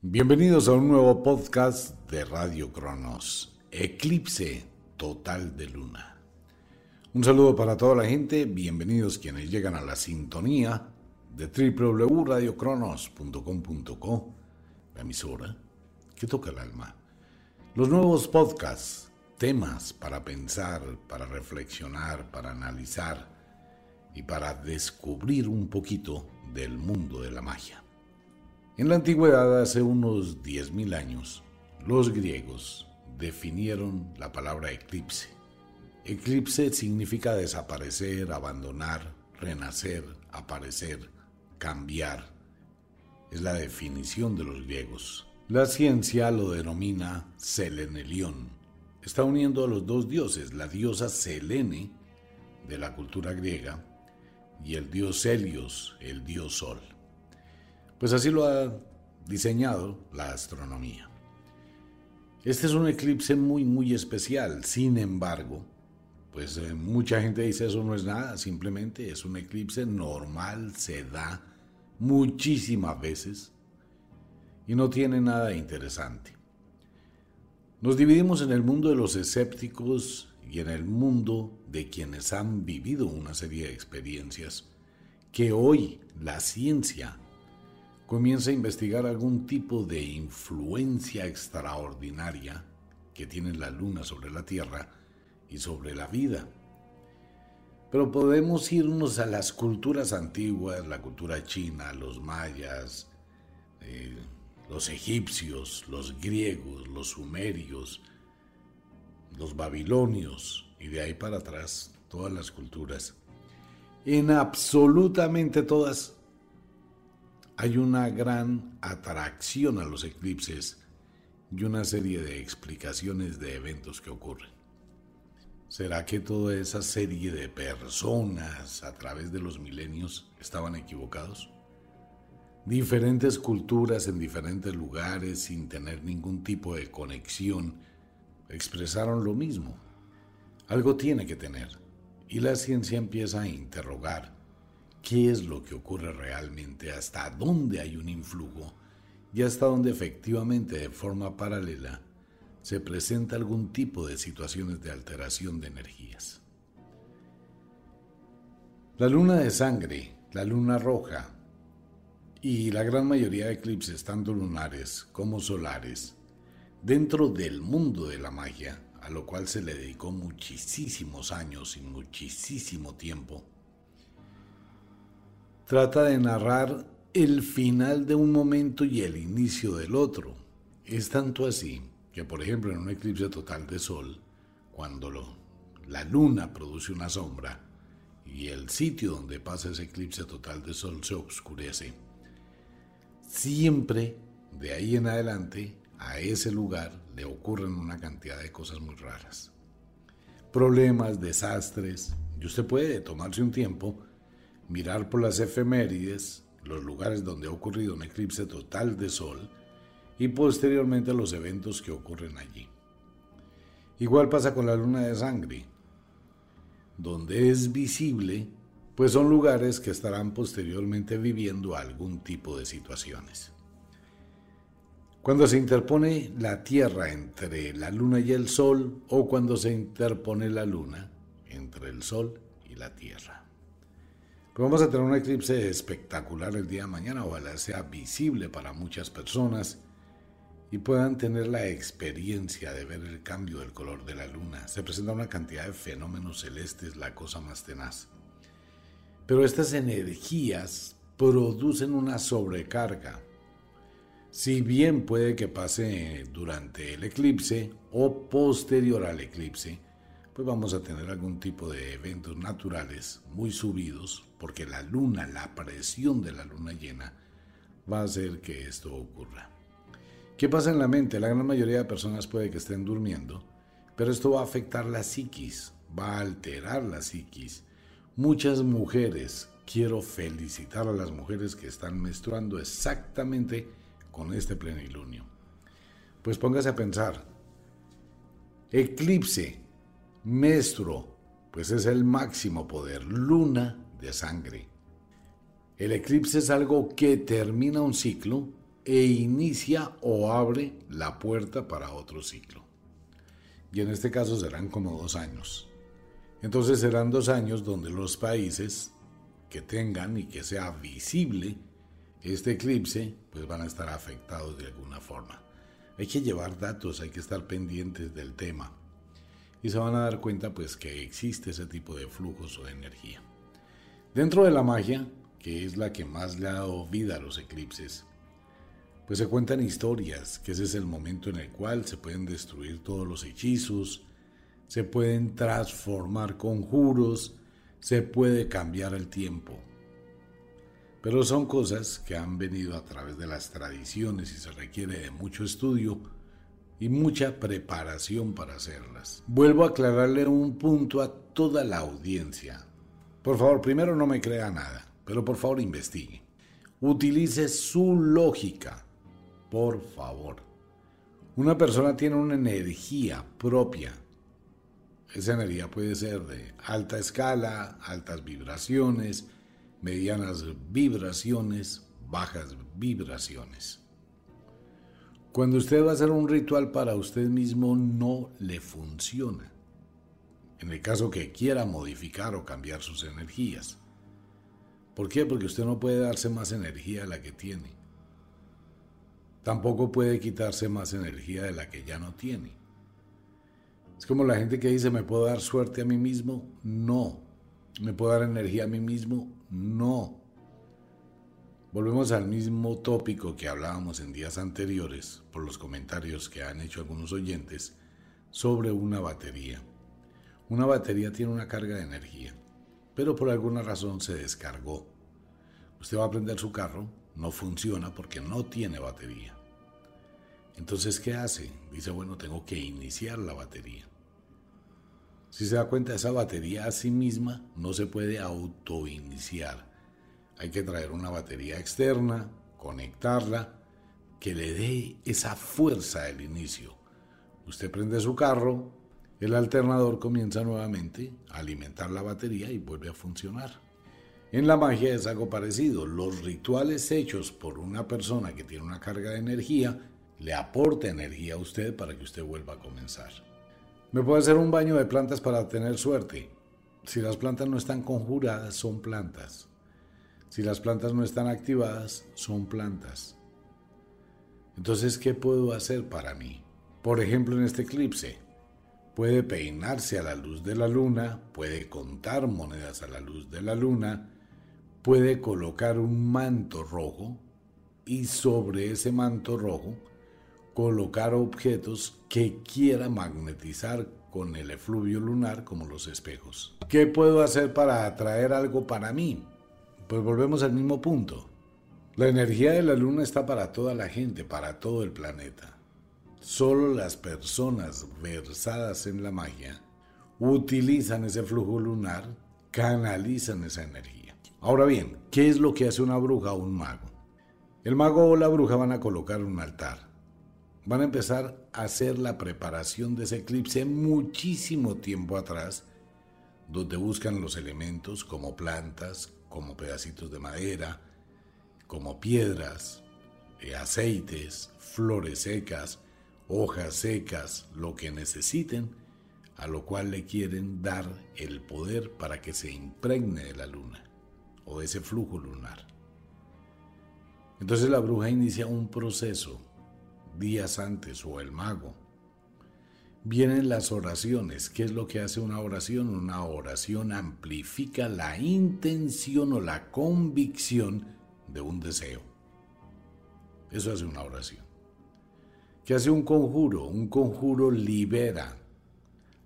Bienvenidos a un nuevo podcast de Radio Cronos, Eclipse Total de Luna. Un saludo para toda la gente, bienvenidos quienes llegan a la sintonía de www.radiocronos.com.co, la emisora que toca el alma. Los nuevos podcasts, temas para pensar, para reflexionar, para analizar y para descubrir un poquito del mundo de la magia. En la antigüedad, hace unos 10.000 años, los griegos definieron la palabra eclipse. Eclipse significa desaparecer, abandonar, renacer, aparecer, cambiar. Es la definición de los griegos. La ciencia lo denomina Selenelión. Está uniendo a los dos dioses, la diosa Selene de la cultura griega y el dios Helios, el dios Sol. Pues así lo ha diseñado la astronomía. Este es un eclipse muy, muy especial. Sin embargo, pues eh, mucha gente dice eso no es nada, simplemente es un eclipse normal, se da muchísimas veces y no tiene nada interesante. Nos dividimos en el mundo de los escépticos y en el mundo de quienes han vivido una serie de experiencias que hoy la ciencia comienza a investigar algún tipo de influencia extraordinaria que tiene la luna sobre la Tierra y sobre la vida. Pero podemos irnos a las culturas antiguas, la cultura china, los mayas, eh, los egipcios, los griegos, los sumerios, los babilonios y de ahí para atrás todas las culturas. En absolutamente todas hay una gran atracción a los eclipses y una serie de explicaciones de eventos que ocurren. ¿Será que toda esa serie de personas a través de los milenios estaban equivocados? Diferentes culturas en diferentes lugares sin tener ningún tipo de conexión expresaron lo mismo. Algo tiene que tener. Y la ciencia empieza a interrogar qué es lo que ocurre realmente, hasta dónde hay un influjo y hasta dónde efectivamente de forma paralela se presenta algún tipo de situaciones de alteración de energías. La luna de sangre, la luna roja y la gran mayoría de eclipses, tanto lunares como solares, dentro del mundo de la magia, a lo cual se le dedicó muchísimos años y muchísimo tiempo, trata de narrar el final de un momento y el inicio del otro. Es tanto así que, por ejemplo, en un eclipse total de sol, cuando la luna produce una sombra y el sitio donde pasa ese eclipse total de sol se oscurece, siempre de ahí en adelante a ese lugar le ocurren una cantidad de cosas muy raras. Problemas, desastres, y usted puede tomarse un tiempo mirar por las efemérides los lugares donde ha ocurrido un eclipse total de sol y posteriormente los eventos que ocurren allí. Igual pasa con la luna de sangre, donde es visible, pues son lugares que estarán posteriormente viviendo algún tipo de situaciones. Cuando se interpone la Tierra entre la Luna y el Sol o cuando se interpone la Luna entre el Sol y la Tierra. Pues vamos a tener un eclipse espectacular el día de mañana, ojalá sea visible para muchas personas y puedan tener la experiencia de ver el cambio del color de la luna. Se presenta una cantidad de fenómenos celestes, la cosa más tenaz. Pero estas energías producen una sobrecarga. Si bien puede que pase durante el eclipse o posterior al eclipse, pues vamos a tener algún tipo de eventos naturales muy subidos, porque la luna, la presión de la luna llena, va a hacer que esto ocurra. ¿Qué pasa en la mente? La gran mayoría de personas puede que estén durmiendo, pero esto va a afectar la psiquis, va a alterar la psiquis. Muchas mujeres, quiero felicitar a las mujeres que están menstruando exactamente con este plenilunio. Pues póngase a pensar, eclipse, Mestro, pues es el máximo poder, luna de sangre. El eclipse es algo que termina un ciclo, e inicia o abre la puerta para otro ciclo. Y en este caso serán como dos años. Entonces serán dos años donde los países que tengan y que sea visible este eclipse, pues van a estar afectados de alguna forma. Hay que llevar datos, hay que estar pendientes del tema. Y se van a dar cuenta pues que existe ese tipo de flujos o de energía. Dentro de la magia, que es la que más le ha dado vida a los eclipses, pues se cuentan historias, que ese es el momento en el cual se pueden destruir todos los hechizos, se pueden transformar conjuros, se puede cambiar el tiempo. Pero son cosas que han venido a través de las tradiciones y se requiere de mucho estudio y mucha preparación para hacerlas. Vuelvo a aclararle un punto a toda la audiencia. Por favor, primero no me crea nada, pero por favor investigue. Utilice su lógica por favor. Una persona tiene una energía propia. Esa energía puede ser de alta escala, altas vibraciones, medianas vibraciones, bajas vibraciones. Cuando usted va a hacer un ritual para usted mismo no le funciona. En el caso que quiera modificar o cambiar sus energías. ¿Por qué? Porque usted no puede darse más energía de la que tiene tampoco puede quitarse más energía de la que ya no tiene. Es como la gente que dice, ¿me puedo dar suerte a mí mismo? No. ¿Me puedo dar energía a mí mismo? No. Volvemos al mismo tópico que hablábamos en días anteriores, por los comentarios que han hecho algunos oyentes, sobre una batería. Una batería tiene una carga de energía, pero por alguna razón se descargó. Usted va a prender su carro, no funciona porque no tiene batería. Entonces, ¿qué hace? Dice, bueno, tengo que iniciar la batería. Si se da cuenta, esa batería a sí misma no se puede autoiniciar. Hay que traer una batería externa, conectarla, que le dé esa fuerza al inicio. Usted prende su carro, el alternador comienza nuevamente a alimentar la batería y vuelve a funcionar. En la magia es algo parecido. Los rituales hechos por una persona que tiene una carga de energía le aporte energía a usted para que usted vuelva a comenzar. Me puede hacer un baño de plantas para tener suerte. Si las plantas no están conjuradas, son plantas. Si las plantas no están activadas, son plantas. Entonces, ¿qué puedo hacer para mí? Por ejemplo, en este eclipse, puede peinarse a la luz de la luna, puede contar monedas a la luz de la luna, puede colocar un manto rojo y sobre ese manto rojo colocar objetos que quiera magnetizar con el efluvio lunar como los espejos. ¿Qué puedo hacer para atraer algo para mí? Pues volvemos al mismo punto. La energía de la luna está para toda la gente, para todo el planeta. Solo las personas versadas en la magia utilizan ese flujo lunar, canalizan esa energía. Ahora bien, ¿qué es lo que hace una bruja o un mago? El mago o la bruja van a colocar un altar van a empezar a hacer la preparación de ese eclipse muchísimo tiempo atrás, donde buscan los elementos como plantas, como pedacitos de madera, como piedras, eh, aceites, flores secas, hojas secas, lo que necesiten, a lo cual le quieren dar el poder para que se impregne de la luna o de ese flujo lunar. Entonces la bruja inicia un proceso días antes o el mago. Vienen las oraciones. ¿Qué es lo que hace una oración? Una oración amplifica la intención o la convicción de un deseo. Eso hace una oración. ¿Qué hace un conjuro? Un conjuro libera,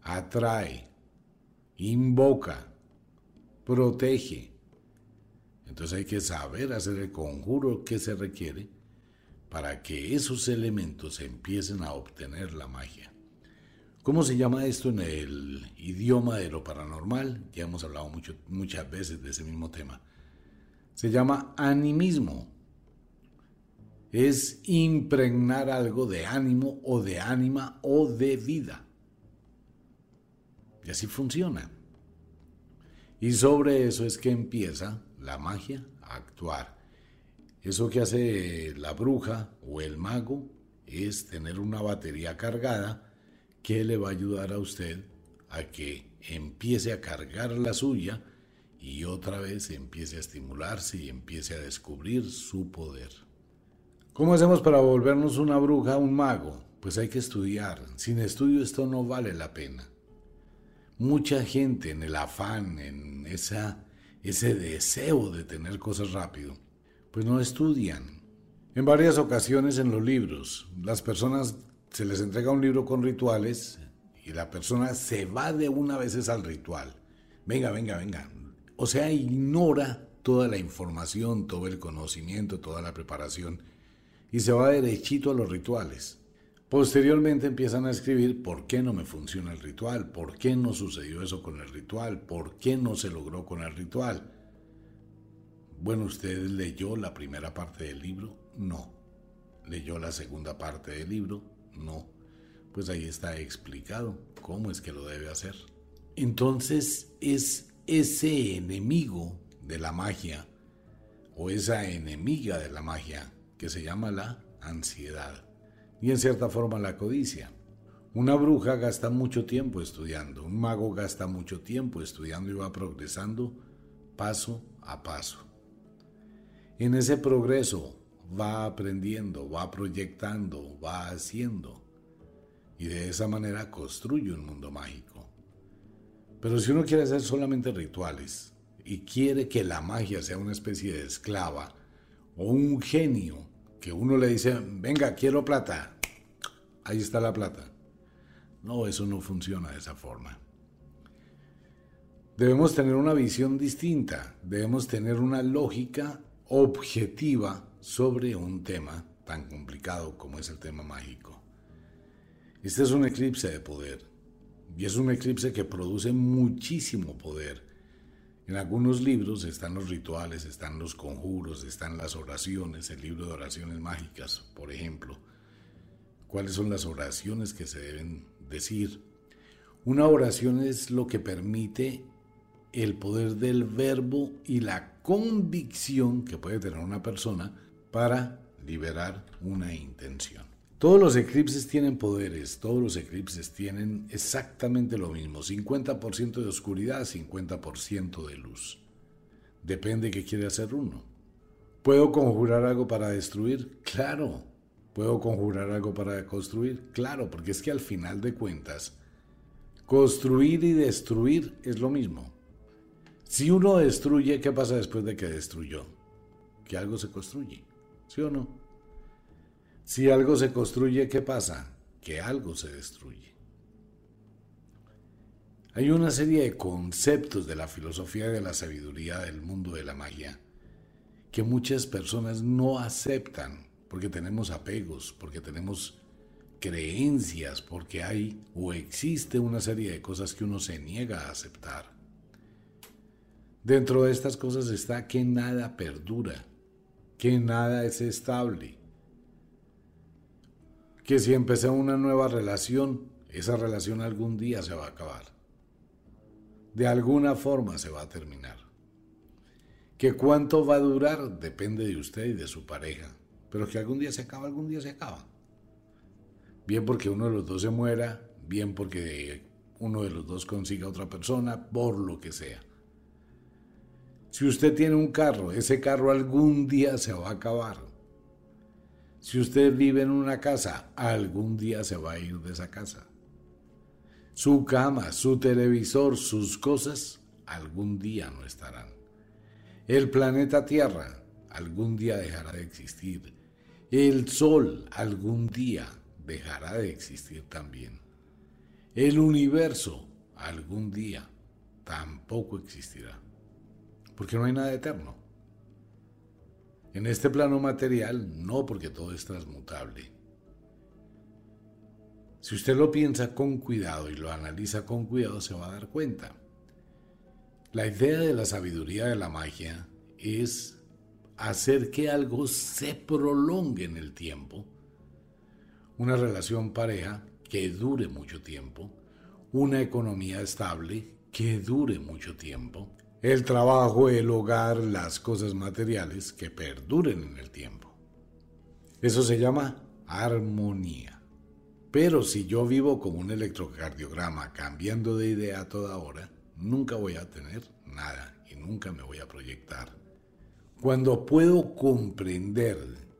atrae, invoca, protege. Entonces hay que saber hacer el conjuro que se requiere para que esos elementos empiecen a obtener la magia. ¿Cómo se llama esto en el idioma de lo paranormal? Ya hemos hablado mucho, muchas veces de ese mismo tema. Se llama animismo. Es impregnar algo de ánimo o de ánima o de vida. Y así funciona. Y sobre eso es que empieza la magia a actuar Eso que hace la bruja o el mago es tener una batería cargada que le va a ayudar a usted a que empiece a cargar la suya y otra vez empiece a estimularse y empiece a descubrir su poder. ¿Cómo hacemos para volvernos una bruja, un mago? Pues hay que estudiar. Sin estudio esto no vale la pena. Mucha gente en el afán, en esa, ese deseo de tener cosas rápido, pues no estudian. En varias ocasiones en los libros, las personas se les entrega un libro con rituales y la persona se va de una vez al ritual. Venga, venga, venga. O sea, ignora toda la información, todo el conocimiento, toda la preparación y se va derechito a los rituales. Posteriormente empiezan a escribir por qué no me funciona el ritual, por qué no sucedió eso con el ritual, por qué no se logró con el ritual. Bueno, ¿usted leyó la primera parte del libro? No. ¿Leyó la segunda parte del libro? No. Pues ahí está explicado cómo es que lo debe hacer. Entonces es ese enemigo de la magia o esa enemiga de la magia que se llama la ansiedad y en cierta forma la codicia. Una bruja gasta mucho tiempo estudiando, un mago gasta mucho tiempo estudiando y va progresando paso a paso. En ese progreso va aprendiendo, va proyectando, va haciendo y de esa manera construye un mundo mágico. Pero si uno quiere hacer solamente rituales y quiere que la magia sea una especie de esclava o un genio que uno le dice, venga, quiero plata, ahí está la plata. No, eso no funciona de esa forma. Debemos tener una visión distinta, debemos tener una lógica objetiva sobre un tema tan complicado como es el tema mágico. Este es un eclipse de poder y es un eclipse que produce muchísimo poder en algunos libros están los rituales, están los conjuros, están las oraciones, el libro de oraciones mágicas, por ejemplo. ¿Cuáles son las oraciones que se deben decir? Una oración es lo que permite el poder del verbo y la convicción que puede tener una persona para liberar una intención. Todos los eclipses tienen poderes, todos los eclipses tienen exactamente lo mismo, 50% de oscuridad, 50% de luz. Depende qué quiere hacer uno. ¿Puedo conjurar algo para destruir? Claro. ¿Puedo conjurar algo para construir? Claro, porque es que al final de cuentas, construir y destruir es lo mismo. Si uno destruye, ¿qué pasa después de que destruyó? Que algo se construye, ¿sí o no? Si algo se construye, ¿qué pasa? Que algo se destruye. Hay una serie de conceptos de la filosofía y de la sabiduría del mundo de la magia que muchas personas no aceptan porque tenemos apegos, porque tenemos creencias, porque hay o existe una serie de cosas que uno se niega a aceptar. Dentro de estas cosas está que nada perdura, que nada es estable, que si empecé una nueva relación, esa relación algún día se va a acabar. De alguna forma se va a terminar. Que cuánto va a durar depende de usted y de su pareja, pero que algún día se acaba, algún día se acaba. Bien porque uno de los dos se muera, bien porque uno de los dos consiga otra persona, por lo que sea. Si usted tiene un carro, ese carro algún día se va a acabar. Si usted vive en una casa, algún día se va a ir de esa casa. Su cama, su televisor, sus cosas, algún día no estarán. El planeta Tierra algún día dejará de existir. El Sol algún día dejará de existir también. El universo algún día tampoco existirá. Porque no hay nada eterno. En este plano material, no porque todo es transmutable. Si usted lo piensa con cuidado y lo analiza con cuidado, se va a dar cuenta. La idea de la sabiduría de la magia es hacer que algo se prolongue en el tiempo, una relación pareja que dure mucho tiempo, una economía estable que dure mucho tiempo, el trabajo, el hogar, las cosas materiales que perduren en el tiempo. Eso se llama armonía. Pero si yo vivo como un electrocardiograma cambiando de idea a toda hora, nunca voy a tener nada y nunca me voy a proyectar. Cuando puedo comprender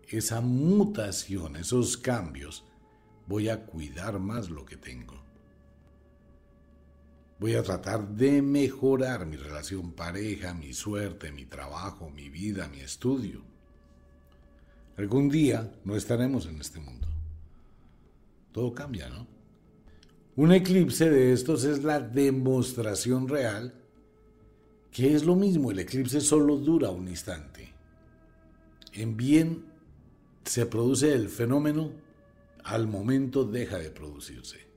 esa mutación, esos cambios, voy a cuidar más lo que tengo. Voy a tratar de mejorar mi relación pareja, mi suerte, mi trabajo, mi vida, mi estudio. Algún día no estaremos en este mundo. Todo cambia, ¿no? Un eclipse de estos es la demostración real que es lo mismo, el eclipse solo dura un instante. En bien se produce el fenómeno, al momento deja de producirse.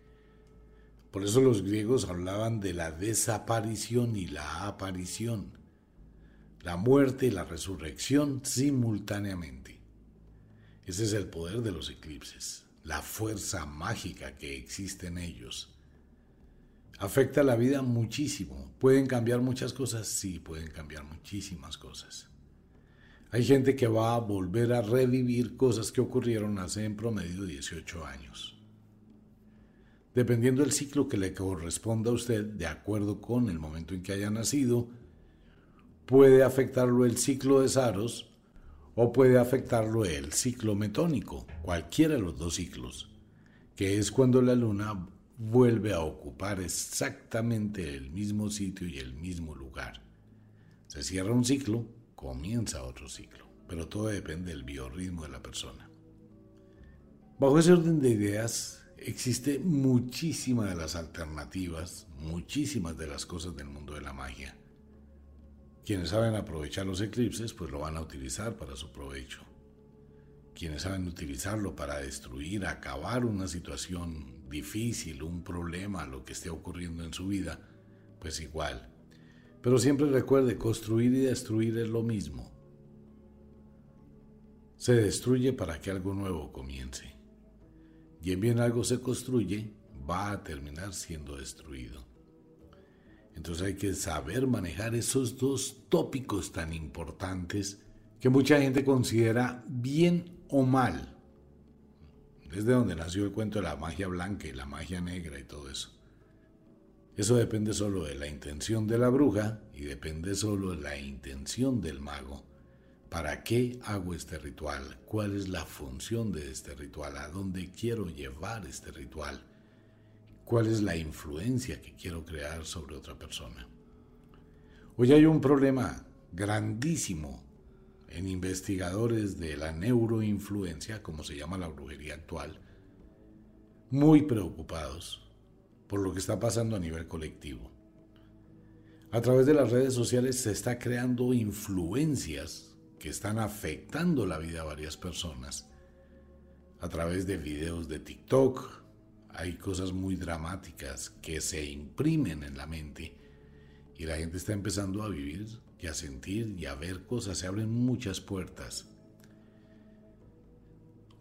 Por eso los griegos hablaban de la desaparición y la aparición, la muerte y la resurrección simultáneamente. Ese es el poder de los eclipses, la fuerza mágica que existe en ellos afecta la vida muchísimo. ¿Pueden cambiar muchas cosas? Sí, pueden cambiar muchísimas cosas. Hay gente que va a volver a revivir cosas que ocurrieron hace en promedio 18 años. Dependiendo del ciclo que le corresponda a usted, de acuerdo con el momento en que haya nacido, puede afectarlo el ciclo de Saros o puede afectarlo el ciclo metónico, cualquiera de los dos ciclos, que es cuando la luna vuelve a ocupar exactamente el mismo sitio y el mismo lugar. Se cierra un ciclo, comienza otro ciclo, pero todo depende del biorritmo de la persona. Bajo ese orden de ideas, existe muchísimas de las alternativas, muchísimas de las cosas del mundo de la magia. Quienes saben aprovechar los eclipses, pues lo van a utilizar para su provecho. Quienes saben utilizarlo para destruir, acabar una situación difícil, un problema, lo que esté ocurriendo en su vida, pues igual. Pero siempre recuerde, construir y destruir es lo mismo. Se destruye para que algo nuevo comience. Y en bien algo se construye, va a terminar siendo destruido. Entonces hay que saber manejar esos dos tópicos tan importantes que mucha gente considera bien o mal es de donde nació el cuento de la magia blanca y la magia negra y todo eso. Eso depende solo de la intención de la bruja y depende solo de la intención del mago. ¿Para qué hago este ritual? ¿Cuál es la función de este ritual? ¿A dónde quiero llevar este ritual? ¿Cuál es la influencia que quiero crear sobre otra persona? Hoy hay un problema grandísimo en investigadores de la neuroinfluencia, como se llama la brujería actual, muy preocupados por lo que está pasando a nivel colectivo. A través de las redes sociales se está creando influencias que están afectando la vida de varias personas. A través de videos de TikTok hay cosas muy dramáticas que se imprimen en la mente y la gente está empezando a vivir y a sentir y a ver cosas, se abren muchas puertas.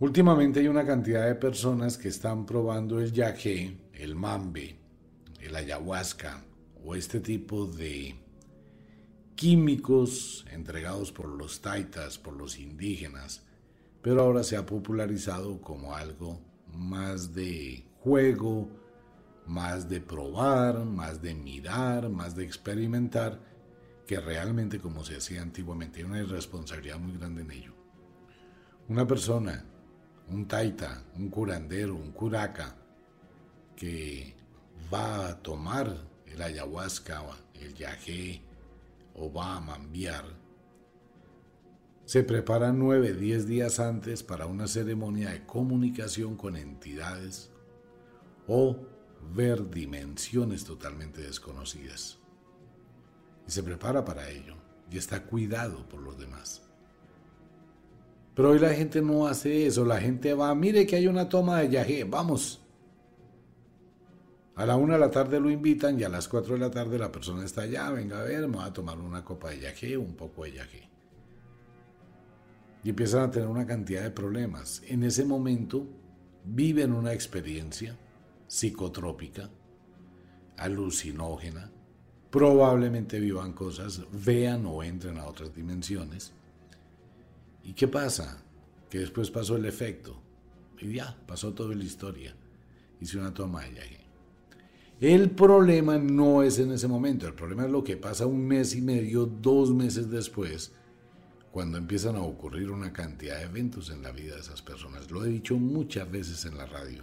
Últimamente hay una cantidad de personas que están probando el yagé, el mambe, el ayahuasca o este tipo de químicos entregados por los taitas, por los indígenas, pero ahora se ha popularizado como algo más de juego, más de probar, más de mirar, más de experimentar que realmente como se hacía antiguamente. Hay una irresponsabilidad muy grande en ello. Una persona, un taita, un curandero, un curaca, que va a tomar el ayahuasca, el yagé o va a mambiar, se prepara nueve, diez días antes para una ceremonia de comunicación con entidades o ver dimensiones totalmente desconocidas y se prepara para ello y está cuidado por los demás. Pero hoy la gente no hace eso, la gente va, mire que hay una toma de yagé, vamos. A la una de la tarde lo invitan y a las cuatro de la tarde la persona está allá, venga a ver, me va a tomar una copa de yagé, un poco de yagé. Y empiezan a tener una cantidad de problemas. En ese momento viven una experiencia psicotrópica, alucinógena, probablemente vivan cosas, vean o entren a otras dimensiones. ¿Y qué pasa? Que después pasó el efecto. Y ya, pasó toda la historia. Hice una toma de viaje. El problema no es en ese momento, el problema es lo que pasa un mes y medio, dos meses después, cuando empiezan a ocurrir una cantidad de eventos en la vida de esas personas. Lo he dicho muchas veces en la radio.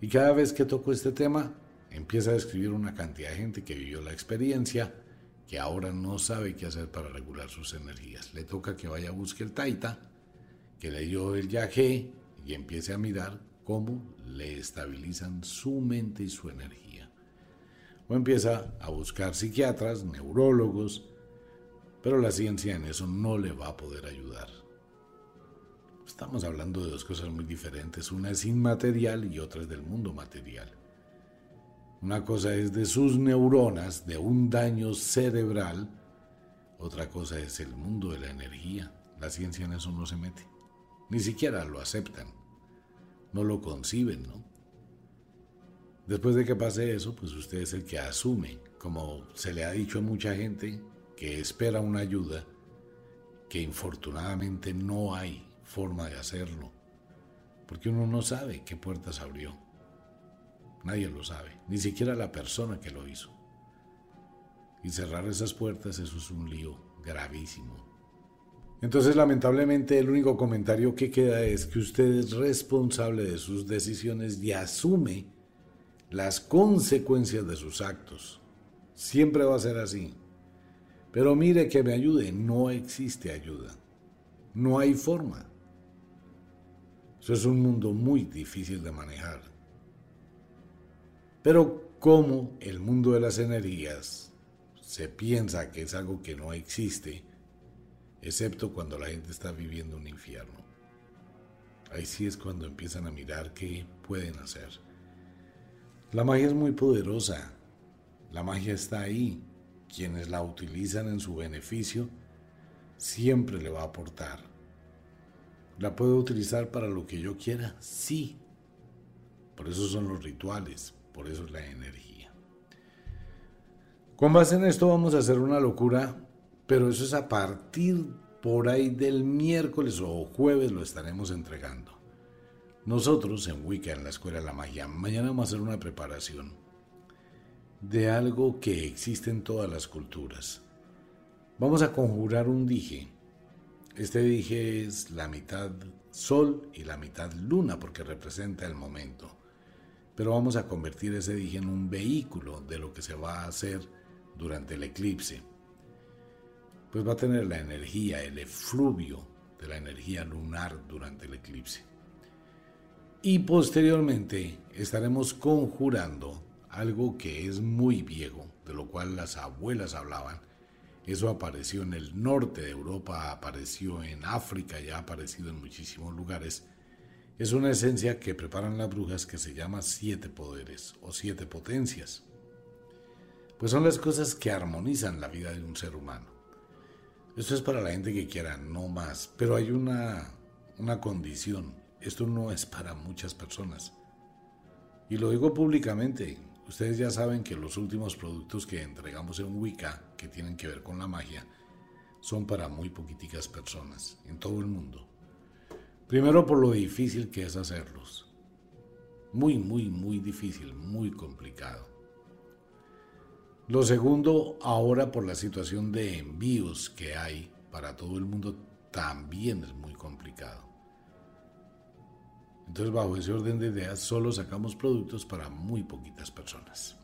Y cada vez que toco este tema, empieza a describir una cantidad de gente que vivió la experiencia, que ahora no sabe qué hacer para regular sus energías. Le toca que vaya a buscar el taita, que le dio el yagé y empiece a mirar cómo le estabilizan su mente y su energía. O empieza a buscar psiquiatras, neurólogos, pero la ciencia en eso no le va a poder ayudar. Estamos hablando de dos cosas muy diferentes. Una es inmaterial y otra es del mundo material. Una cosa es de sus neuronas, de un daño cerebral. Otra cosa es el mundo de la energía. La ciencia en eso no se mete. Ni siquiera lo aceptan. No lo conciben, ¿no? Después de que pase eso, pues usted es el que asume, como se le ha dicho a mucha gente, que espera una ayuda que infortunadamente no hay forma de hacerlo, porque uno no sabe qué puertas abrió. Nadie lo sabe, ni siquiera la persona que lo hizo. Y cerrar esas puertas, eso es un lío gravísimo. Entonces, lamentablemente, el único comentario que queda es que usted es responsable de sus decisiones y asume las consecuencias de sus actos. Siempre va a ser así. Pero mire que me ayude, no existe ayuda. No hay forma. Eso es un mundo muy difícil de manejar. Pero como el mundo de las energías se piensa que es algo que no existe, excepto cuando la gente está viviendo un infierno. Ahí sí es cuando empiezan a mirar qué pueden hacer. La magia es muy poderosa. La magia está ahí quienes la utilizan en su beneficio, siempre le va a aportar. ¿La puedo utilizar para lo que yo quiera? Sí. Por eso son los rituales, por eso es la energía. Con base en esto vamos a hacer una locura, pero eso es a partir por ahí del miércoles o jueves lo estaremos entregando. Nosotros en Wicca, en la Escuela de la Magia, mañana vamos a hacer una preparación de algo que existe en todas las culturas. Vamos a conjurar un dije. Este dije es la mitad sol y la mitad luna porque representa el momento. Pero vamos a convertir ese dije en un vehículo de lo que se va a hacer durante el eclipse. Pues va a tener la energía, el efluvio de la energía lunar durante el eclipse. Y posteriormente estaremos conjurando algo que es muy viejo, de lo cual las abuelas hablaban. Eso apareció en el norte de Europa, apareció en África, ya ha aparecido en muchísimos lugares. Es una esencia que preparan las brujas que se llama siete poderes o siete potencias. Pues son las cosas que armonizan la vida de un ser humano. Esto es para la gente que quiera, no más. Pero hay una, una condición. Esto no es para muchas personas. Y lo digo públicamente. Ustedes ya saben que los últimos productos que entregamos en Wicca, que tienen que ver con la magia, son para muy poquiticas personas en todo el mundo. Primero por lo difícil que es hacerlos. Muy, muy, muy difícil, muy complicado. Lo segundo, ahora por la situación de envíos que hay para todo el mundo, también es muy complicado. Entonces, bajo ese orden de ideas, solo sacamos productos para muy poquitas personas.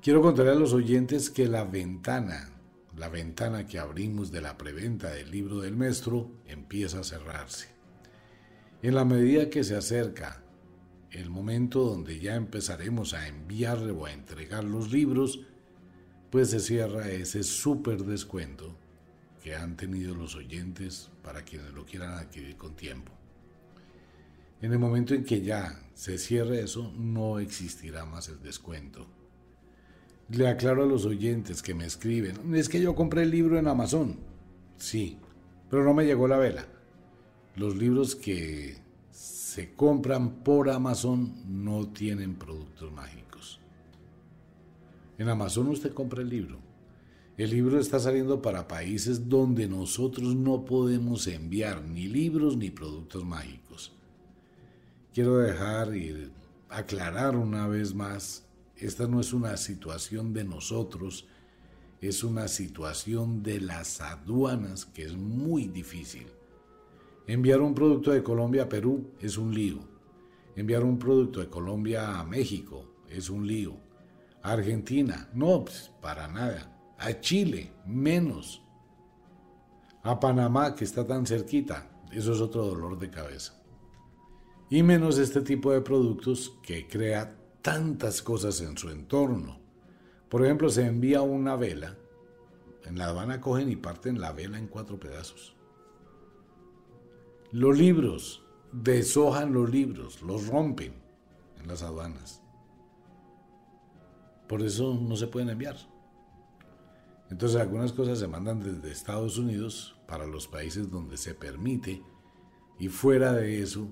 Quiero contarle a los oyentes que la ventana, la ventana que abrimos de la preventa del libro del maestro, empieza a cerrarse. En la medida que se acerca el momento donde ya empezaremos a enviar o a entregar los libros, pues se cierra ese súper descuento que han tenido los oyentes para quienes lo quieran adquirir con tiempo. En el momento en que ya se cierre eso, no existirá más el descuento. Le aclaro a los oyentes que me escriben, es que yo compré el libro en Amazon. Sí, pero no me llegó la vela. Los libros que se compran por Amazon no tienen productos mágicos. En Amazon usted compra el libro. El libro está saliendo para países donde nosotros no podemos enviar ni libros ni productos mágicos. Quiero dejar y aclarar una vez más, esta no es una situación de nosotros, es una situación de las aduanas que es muy difícil. Enviar un producto de Colombia a Perú es un lío. Enviar un producto de Colombia a México es un lío. A Argentina, no, pues, para nada. A Chile, menos. A Panamá, que está tan cerquita, eso es otro dolor de cabeza. Y menos este tipo de productos que crea tantas cosas en su entorno. Por ejemplo, se envía una vela, en La Habana cogen y parten la vela en cuatro pedazos. Los libros, deshojan los libros, los rompen en las aduanas. Por eso no se pueden enviar. Entonces algunas cosas se mandan desde Estados Unidos para los países donde se permite y fuera de eso,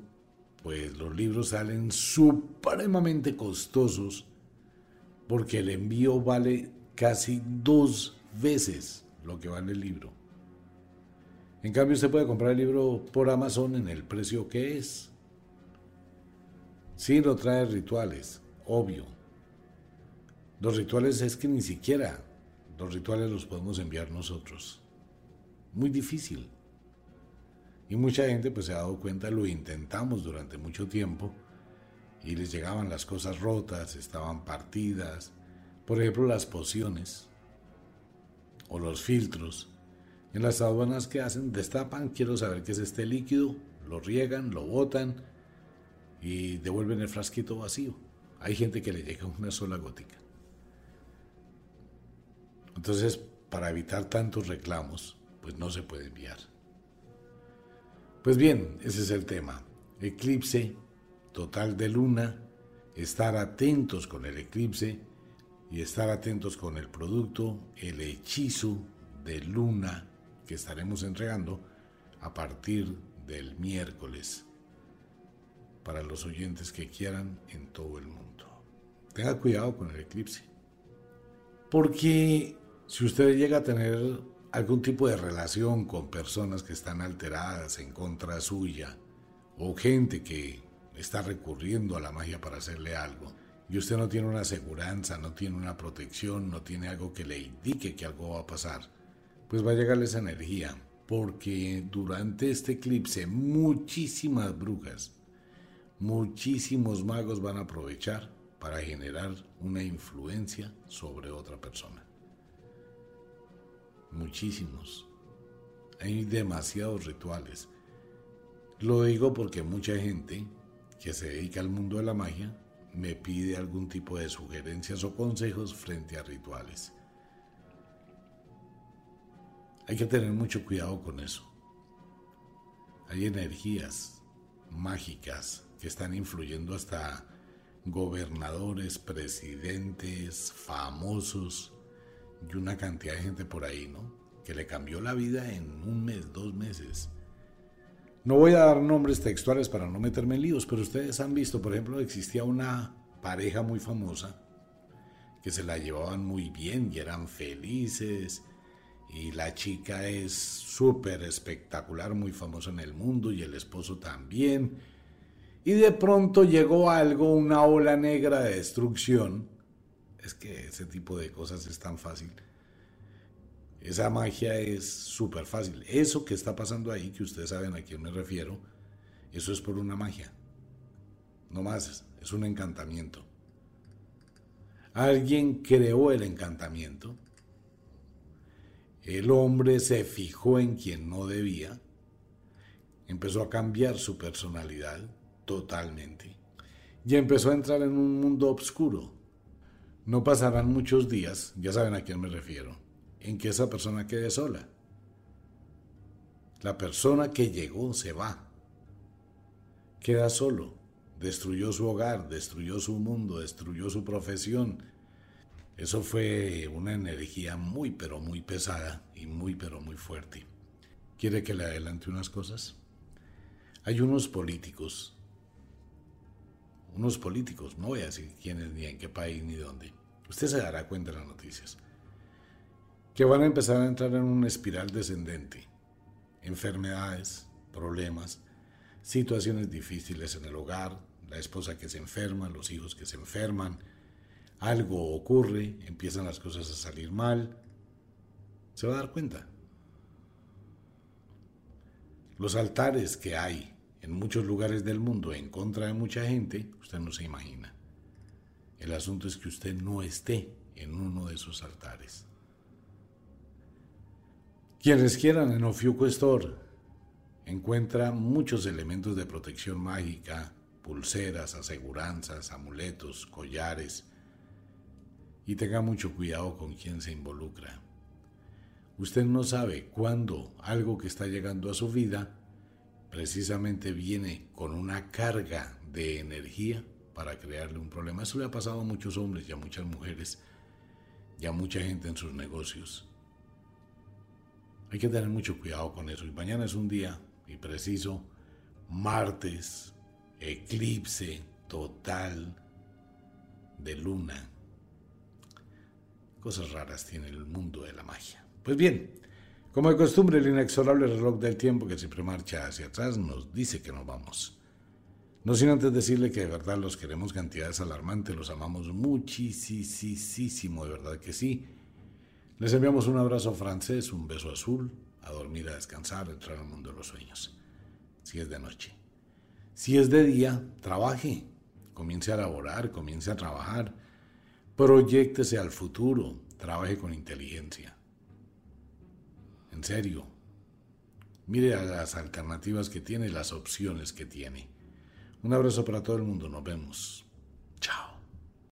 pues los libros salen supremamente costosos porque el envío vale casi dos veces lo que vale el libro. En cambio, usted puede comprar el libro por Amazon en el precio que es. Sí, lo trae rituales, obvio. Los rituales es que ni siquiera los rituales los podemos enviar nosotros. Muy difícil. Y mucha gente pues se ha dado cuenta, lo intentamos durante mucho tiempo y les llegaban las cosas rotas, estaban partidas. Por ejemplo, las pociones o los filtros en las aduanas que hacen, destapan, quiero saber qué es este líquido, lo riegan, lo botan y devuelven el frasquito vacío. Hay gente que le llega una sola gótica. Entonces, para evitar tantos reclamos, pues no se puede enviar. Pues bien, ese es el tema. Eclipse total de luna, estar atentos con el eclipse y estar atentos con el producto, el hechizo de luna que estaremos entregando a partir del miércoles para los oyentes que quieran en todo el mundo. Tenga cuidado con el eclipse. Porque si usted llega a tener algún tipo de relación con personas que están alteradas en contra suya o gente que está recurriendo a la magia para hacerle algo y usted no tiene una aseguranza, no tiene una protección, no tiene algo que le indique que algo va a pasar, pues va a llegarle esa energía, porque durante este eclipse muchísimas brujas, muchísimos magos van a aprovechar para generar una influencia sobre otra persona. Muchísimos. Hay demasiados rituales. Lo digo porque mucha gente que se dedica al mundo de la magia me pide algún tipo de sugerencias o consejos frente a rituales. Hay que tener mucho cuidado con eso. Hay energías mágicas que están influyendo hasta gobernadores, presidentes, famosos y una cantidad de gente por ahí, ¿no? Que le cambió la vida en un mes, dos meses. No voy a dar nombres textuales para no meterme en líos, pero ustedes han visto, por ejemplo, existía una pareja muy famosa que se la llevaban muy bien y eran felices y la chica es súper espectacular, muy famosa en el mundo y el esposo también. Y de pronto llegó algo, una ola negra de destrucción. Es que ese tipo de cosas es tan fácil. Esa magia es súper fácil. Eso que está pasando ahí, que ustedes saben a quién me refiero, eso es por una magia. No más, es un encantamiento. Alguien creó el encantamiento el hombre se fijó en quien no debía, empezó a cambiar su personalidad totalmente y empezó a entrar en un mundo oscuro. No pasarán muchos días, ya saben a quién me refiero, en que esa persona quede sola. La persona que llegó se va, queda solo, destruyó su hogar, destruyó su mundo, destruyó su profesión, eso fue una energía muy, pero muy pesada y muy, pero muy fuerte. ¿Quiere que le adelante unas cosas? Hay unos políticos, unos políticos, no voy a decir quiénes, ni en qué país, ni dónde, Usted se dará cuenta en las noticias. Que van a empezar a entrar en una espiral descendente. Enfermedades, problemas, situaciones difíciles en el hogar, la esposa que se enferma, los hijos que se enferman, algo ocurre, empiezan las cosas a salir mal, se va a dar cuenta. Los altares que hay en muchos lugares del mundo en contra de mucha gente, usted no se imagina. El asunto es que usted no esté en uno de esos altares. Quienes quieran en Ofiuco Store encuentra muchos elementos de protección mágica, pulseras, aseguranzas, amuletos, collares. Y tenga mucho cuidado con quien se involucra. Usted no sabe cuándo algo que está llegando a su vida precisamente viene con una carga de energía para crearle un problema. Eso le ha pasado a muchos hombres y a muchas mujeres y a mucha gente en sus negocios. Hay que tener mucho cuidado con eso. Y mañana es un día, y preciso, martes, eclipse total de luna. Cosas raras tiene el mundo de la magia. Pues bien, como de costumbre, el inexorable reloj del tiempo que siempre marcha hacia atrás nos dice que nos vamos. No sin antes decirle que de verdad los queremos cantidades alarmantes, los amamos muchísimo, de verdad que sí. Les enviamos un abrazo francés, un beso azul, a dormir, a descansar, a entrar al mundo de los sueños. Si es de noche. Si es de día, trabaje, comience a laborar, comience a trabajar, proyectese al futuro, trabaje con inteligencia. En serio, mire a las alternativas que tiene, las opciones que tiene. Un abrazo para todo el mundo, nos vemos. Chao.